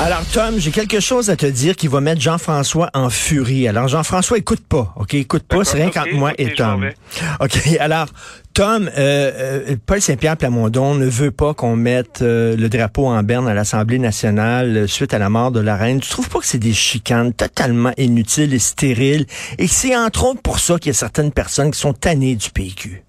Alors, Tom, j'ai quelque chose à te dire qui va mettre Jean-François en furie. Alors, Jean-François, écoute pas, OK? Écoute pas, c'est rien okay, qu'entre moi okay, et Tom. OK, alors, Tom, euh, euh, Paul Saint-Pierre Plamondon ne veut pas qu'on mette euh, le drapeau en berne à l'Assemblée nationale euh, suite à la mort de la reine. Tu trouves pas que c'est des chicanes totalement inutiles et stériles? Et que c'est entre autres pour ça qu'il y a certaines personnes qui sont tannées du PQ?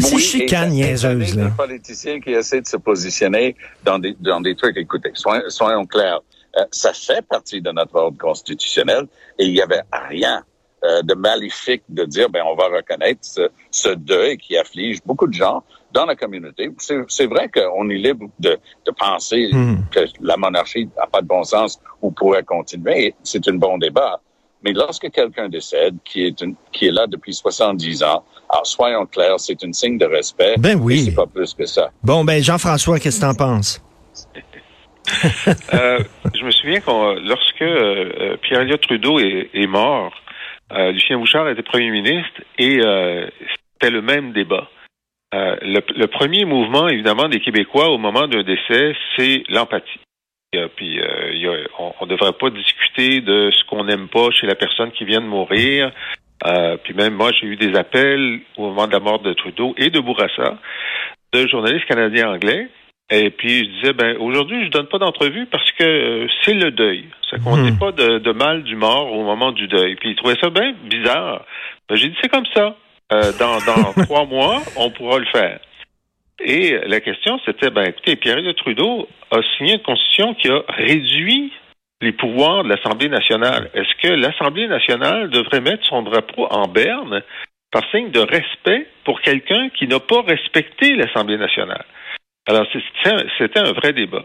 C'est Oui, chicane niaiseuse, des là. politiciens qui essaient de se positionner dans des, dans des trucs. Écoutez, soyons, soyons clairs. Euh, ça fait partie de notre ordre constitutionnel et il y avait rien euh, de maléfique de dire, ben, on va reconnaître ce, ce deuil qui afflige beaucoup de gens dans la communauté. C'est c'est vrai qu'on est libre de, de penser Hmm. que la monarchie n'a pas de bon sens ou pourrait continuer. C'est un bon débat. Mais lorsque quelqu'un décède, qui est, une, qui est là depuis 70 ans, alors soyons clairs, c'est un signe de respect. Ben oui. C'est pas plus que ça. Bon, ben, Jean-François, qu'est-ce que t'en penses? Euh, je me souviens quand lorsque euh, euh, Pierre Elliott Trudeau est, est mort, euh, Lucien Bouchard était premier ministre et euh, c'était le même débat. Euh, le, le premier mouvement, évidemment, des Québécois au moment d'un décès, c'est l'empathie. Euh, Puis, euh, il y a- on ne devrait pas discuter de ce qu'on n'aime pas chez la personne qui vient de mourir. Euh, puis même moi, j'ai eu des appels au moment de la mort de Trudeau et de Bourassa de journalistes canadiens anglais et puis je disais, ben aujourd'hui, je donne pas d'entrevue parce que euh, c'est le deuil. Ça qu'on Hmm. dit pas de, de mal du mort au moment du deuil. Puis il trouvait ça bien bizarre. Ben, j'ai dit, c'est comme ça. Dans dans trois mois, on pourra le faire. Et la question, c'était, ben écoutez, Pierre de Trudeau a signé une constitution qui a réduit les pouvoirs de l'Assemblée nationale. Est-ce que l'Assemblée nationale devrait mettre son drapeau en berne par signe de respect pour quelqu'un qui n'a pas respecté l'Assemblée nationale? Alors, c'était un- c'était un vrai débat.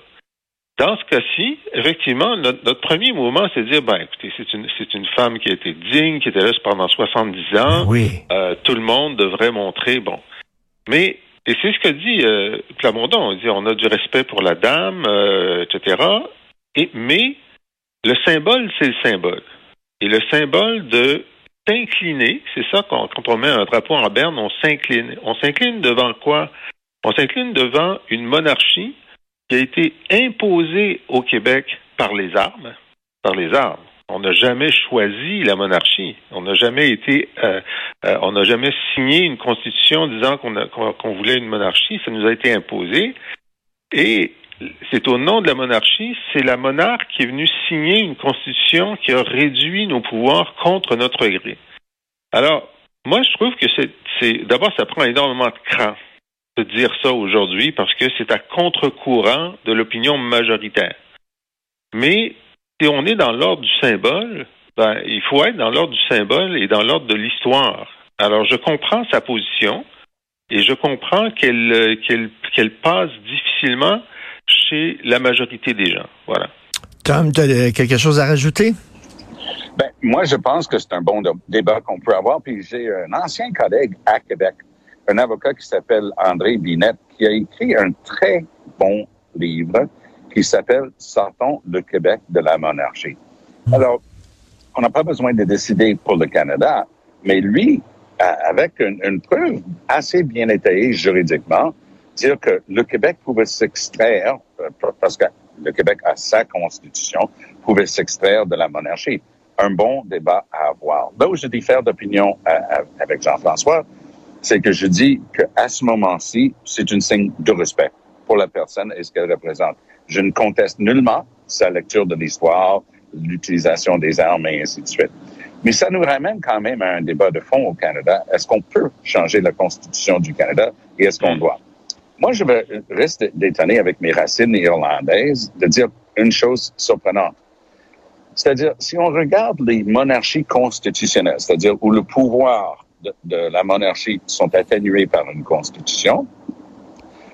Dans ce cas-ci, effectivement, notre, notre premier mouvement, c'est de dire, ben, écoutez, c'est une, c'est une femme qui a été digne, qui était là pendant 70 ans. Oui. Euh, tout le monde devrait montrer, bon. Mais, et c'est ce que dit euh, Plamondon, dit, on a du respect pour la dame, euh, etc. Et, mais, le symbole, c'est le symbole. Et le symbole de s'incliner, c'est ça, quand, quand on met un drapeau en berne, on s'incline. On s'incline devant quoi? On s'incline devant une monarchie qui a été imposée au Québec par les armes. Par les armes. On n'a jamais choisi la monarchie. On n'a jamais été, euh, euh, on n'a jamais signé une constitution disant qu'on voulait une monarchie. Ça nous a été imposé. Et c'est au nom de la monarchie, c'est la monarque qui est venue signer une constitution qui a réduit nos pouvoirs contre notre gré. Alors, moi, je trouve que c'est d'abord, ça prend énormément de cran de dire ça aujourd'hui parce que c'est à contre-courant de l'opinion majoritaire. Mais si on est dans l'ordre du symbole, ben, il faut être dans l'ordre du symbole et dans l'ordre de l'histoire. Alors, je comprends sa position et je comprends qu'elle, euh, qu'elle, passe difficilement chez la majorité des gens. Voilà. Tom, tu as quelque chose à rajouter? Ben, moi, je pense que c'est un bon débat qu'on peut avoir. Puis j'ai un ancien collègue à Québec, un avocat qui s'appelle André Binette, qui a écrit un très bon livre qui s'appelle Sortons le Québec de la monarchie. Alors, on n'a pas besoin de décider pour le Canada, mais lui, a- avec une, une preuve assez bien étayée juridiquement, dire que le Québec pouvait s'extraire, euh, parce que le Québec a sa constitution, pouvait s'extraire de la monarchie. Un bon débat à avoir. Là où je diffère d'opinion euh, euh, avec Jean-François, c'est que je dis qu'à ce moment-ci, c'est un signe de respect pour la personne et ce qu'elle représente. Je ne conteste nullement sa lecture de l'histoire, l'utilisation des armes et ainsi de suite. Mais ça nous ramène quand même à un débat de fond au Canada. Est-ce qu'on peut changer la Constitution du Canada et est-ce qu'on doit? Moi, je vais rester détonné avec mes racines irlandaises de dire une chose surprenante. C'est-à-dire, si on regarde les monarchies constitutionnelles, c'est-à-dire où le pouvoir de la monarchie sont atténués par une constitution,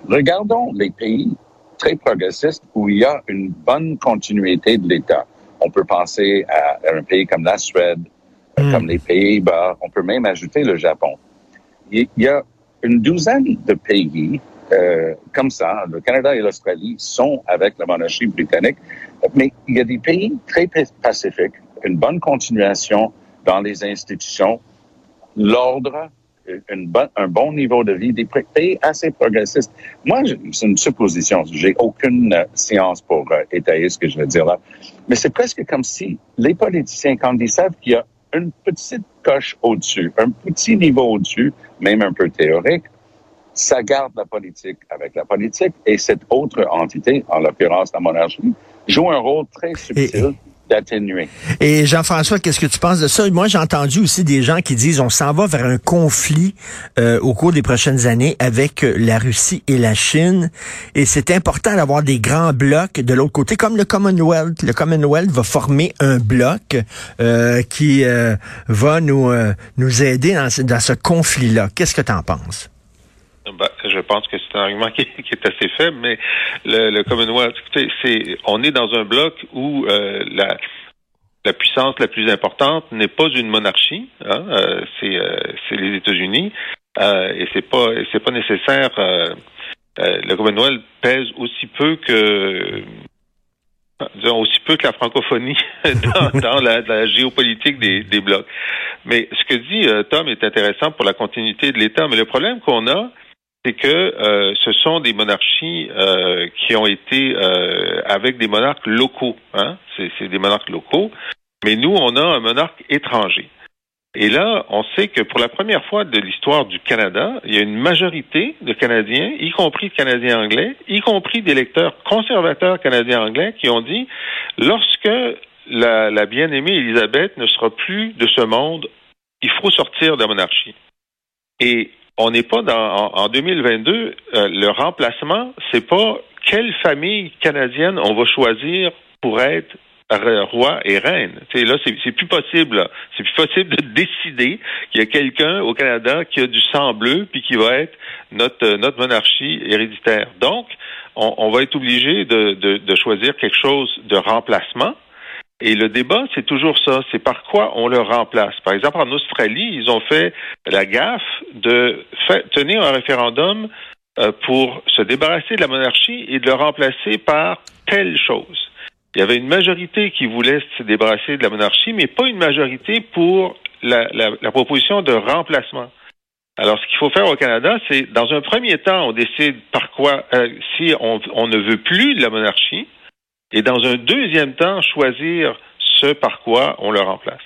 regardons les pays très progressistes où il y a une bonne continuité de l'État. On peut penser à, à un pays comme la Suède, Mm. comme les Pays-Bas, on peut même ajouter le Japon. Il il y a une douzaine de pays euh, comme ça. Le Canada et l'Australie sont avec la monarchie britannique, mais il y a des pays très pacifiques, une bonne continuation dans les institutions, l'ordre, une un bon niveau de vie, des pays assez progressistes. Moi, c'est une supposition. J'ai aucune euh, science pour euh, étayer ce que je veux dire là. Mais c'est presque comme si les politiciens, quand ils savent qu'il y a une petite coche au-dessus, un petit niveau au-dessus, même un peu théorique, ça garde la politique avec la politique et cette autre entité, en l'occurrence la monarchie, joue un rôle très subtil Et Jean-François, qu'est-ce que tu penses de ça? Moi, j'ai entendu aussi des gens qui disent on s'en va vers un conflit euh, au cours des prochaines années avec euh, la Russie et la Chine. Et c'est important d'avoir des grands blocs de l'autre côté, comme le Commonwealth. Le Commonwealth va former un bloc euh, qui va nous, nous aider dans, dans ce conflit-là. Qu'est-ce que tu en penses? Je pense que c'est un argument qui, est assez faible, mais le, le Commonwealth, écoutez, c'est, on est dans un bloc où euh, la, la puissance la plus importante n'est pas une monarchie, hein, euh, c'est, euh, c'est les États-Unis, et c'est pas c'est pas nécessaire. le Commonwealth pèse aussi peu que disons, aussi peu que la francophonie dans, la, la, géopolitique des, des blocs. Mais ce que dit Tom est intéressant pour la continuité de l'État. Mais le problème qu'on a, c'est que euh, ce sont des monarchies euh, qui ont été euh, avec des monarques locaux. Hein? C'est des monarques locaux. Mais nous, on a un monarque étranger. Et là, on sait que pour la première fois de l'histoire du Canada, il y a une majorité de Canadiens, y compris de Canadiens anglais, y compris des électeurs conservateurs canadiens anglais, qui ont dit, lorsque la, la bien-aimée Élisabeth ne sera plus de ce monde, il faut sortir de la monarchie. Et on n'est pas dans en, 2022. Euh, le remplacement, c'est pas quelle famille canadienne on va choisir pour être roi et reine. sais, là, c'est plus possible. C'est plus possible de décider qu'il y a quelqu'un au Canada qui a du sang bleu puis qui va être notre notre monarchie héréditaire. Donc, on, on va être obligé de, de, de choisir quelque chose de remplacement. Et le débat, c'est toujours ça. C'est par quoi on le remplace. Par exemple, en Australie, ils ont fait la gaffe de tenir un référendum euh, pour se débarrasser de la monarchie et de le remplacer par telle chose. Il y avait une majorité qui voulait se débarrasser de la monarchie, mais pas une majorité pour la, proposition de remplacement. Alors, ce qu'il faut faire au Canada, c'est, dans un premier temps, on décide par quoi, euh, si on ne veut plus de la monarchie, et dans un deuxième temps, choisir ce par quoi on le remplace.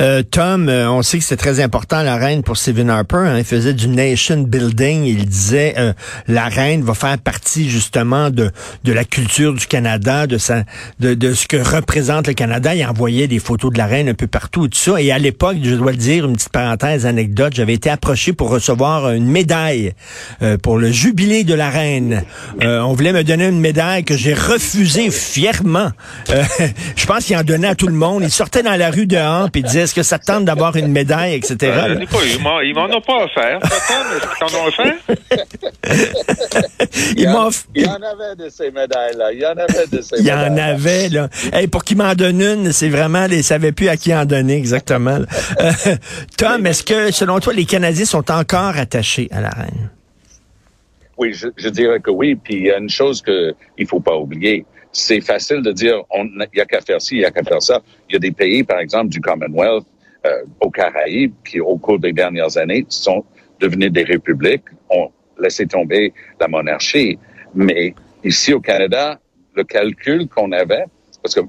Euh, Tom, euh, on sait que c'est très important la reine pour Stephen Harper. Hein. il faisait du nation building. Il disait euh, la reine va faire partie justement de de la culture du Canada, de sa de, de ce que représente le Canada. Il envoyait des photos de la reine un peu partout, tout ça. Et à l'époque, je dois le dire, une petite parenthèse anecdote, j'avais été approché pour recevoir une médaille pour le jubilé de la reine. on voulait me donner une médaille que j'ai refusée fièrement. je pense qu'il en donnait à tout le monde. Il sortait dans la rue dehors et disait est-ce que ça tente d'avoir une médaille, etc.? Euh, ils m'en ont pas offert. Est-ce qu'ils en ont offert? il, y en, il y en avait de ces médailles-là. Il y en avait de ces Il y en avait, là. Hey, pour qu'il m'en donne une, c'est vraiment, ils ne savaient plus à qui en donner exactement. Euh, Tom, est-ce que, selon toi, les Canadiens sont encore attachés à la reine? Oui, je, je dirais que oui. Puis il y a une chose qu'il ne faut pas oublier c'est facile de dire il n'y a qu'à faire ci, il n'y a qu'à faire ça. Il y a des pays, par exemple, du Commonwealth, euh, aux Caraïbes, qui au cours des dernières années sont devenus des républiques, ont laissé tomber la monarchie. Mais ici au Canada, le calcul qu'on avait, parce que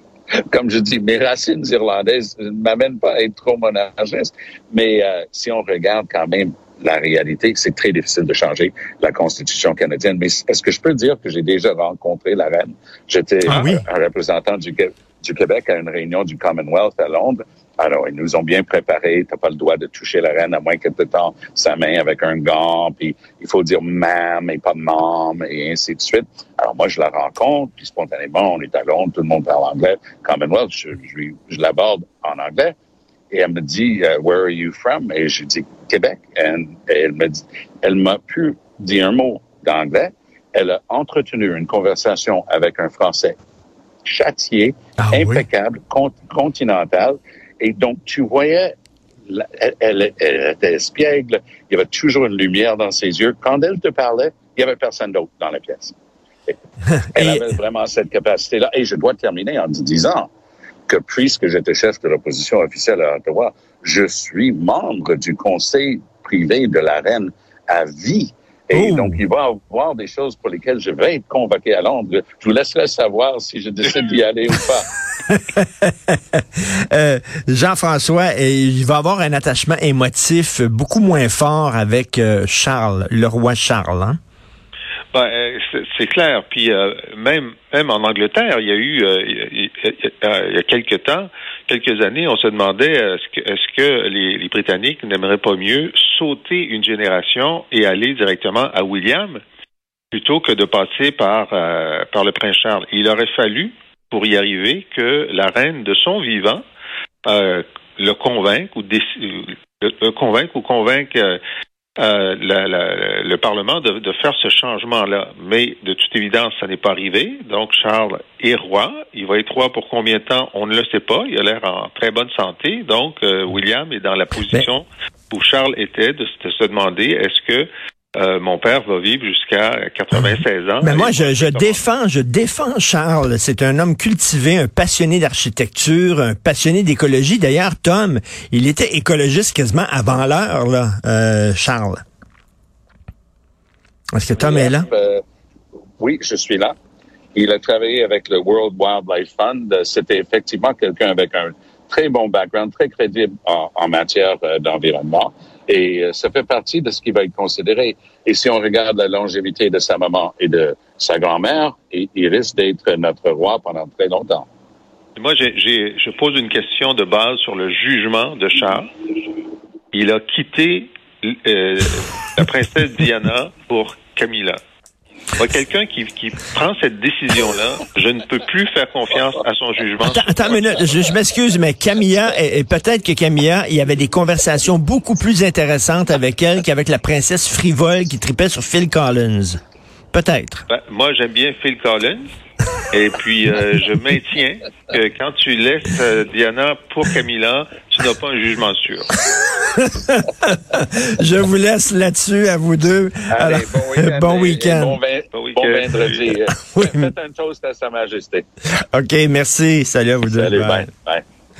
comme je dis, mes racines irlandaises ne m'amènent pas à être trop monarchiste, mais euh, si on regarde quand même la réalité, c'est très difficile de changer la Constitution canadienne. Mais est-ce que je peux dire que j'ai déjà rencontré la reine? J'étais ah un, représentant du, du Québec à une réunion du Commonwealth à Londres. Alors, ils nous ont bien préparé. T'as pas le droit de toucher la reine à moins que tu temps sa main avec un gant. Puis il faut dire ma'am et pas mom et ainsi de suite. Alors moi, je la rencontre. Puis spontanément, on est à Londres, tout le monde parle anglais. Commonwealth, je, je, je l'aborde en anglais. Et elle me dit, uh, Where are you from? Et je dis Québec. Et elle me dit, elle m'a pu dire un mot d'anglais. Elle a entretenu une conversation avec un Français châtié, ah impeccable, continental. Et donc, tu voyais elle, elle- elle était espiègle. Il y avait toujours une lumière dans ses yeux. Quand elle te parlait, il y avait personne d'autre dans la pièce. Elle Et- avait vraiment cette capacité-là. Et je dois terminer en disant que puisque j'étais chef de l'opposition officielle à Ottawa, je suis membre du conseil privé de la reine à vie. Et Oh. donc, il va y avoir des choses pour lesquelles je vais être convoqué à Londres. Je vous laisserai savoir si je décide d'y aller ou pas. Euh, Jean-François, il va avoir un attachement émotif beaucoup moins fort avec euh, Charles, le roi Charles. Hein? Ben, euh, c'est- c'est clair. Puis euh, même même en Angleterre, il y a eu euh, il y a- quelques temps, quelques années, on se demandait euh, est-ce que les, Britanniques n'aimeraient pas mieux sauter une génération et aller directement à William plutôt que de passer par euh, par le prince Charles? Il aurait fallu pour y arriver que la reine de son vivant euh, le convainque ou le, convaincre ou convaincre euh, euh, la- la- le Parlement de, de faire ce changement-là. Mais de toute évidence, ça n'est pas arrivé. Donc, Charles est roi. Il va être roi pour combien de temps? On ne le sait pas. Il a l'air en très bonne santé. Donc, euh, William est dans la position où Charles était de se demander est-ce que euh, mon père va vivre jusqu'à 96 ans? Mais moi, je, je défends, je défends Charles. C'est un homme cultivé, un passionné d'architecture, un passionné d'écologie. D'ailleurs, Tom, il était écologiste quasiment avant l'heure, là, euh, Charles. Est-ce que Tom est là? Euh, oui, je suis là. Il a travaillé avec le World Wildlife Fund. C'était effectivement quelqu'un avec un très bon background, très crédible en, en matière euh, d'environnement. Et euh, ça fait partie de ce qui va être considéré. Et si on regarde la longévité de sa maman et de sa grand-mère, il, risque d'être notre roi pendant très longtemps. Moi, je pose une question de base sur le jugement de Charles. Il a quitté euh, la princesse Diana pour Camilla. Quelqu'un qui, qui prend cette décision-là, je ne peux plus faire confiance à son jugement. Attends, attends une minute, je, je m'excuse, mais Camilla, et, et peut-être que Camilla, il y avait des conversations beaucoup plus intéressantes avec elle qu'avec la princesse frivole qui tripait sur Phil Collins. Peut-être. Ben, moi, j'aime bien Phil Collins. Et puis, euh, je maintiens que quand tu laisses euh, Diana pour Camilla, tu n'as pas un jugement sûr. Je vous laisse là-dessus à vous deux. Allez, Alors, bon week-end. bon week-end. Bon, vendredi. Oui. Faites un toast à Sa Majesté. OK, merci. Salut à vous deux. Salut, Bye. bye. bye.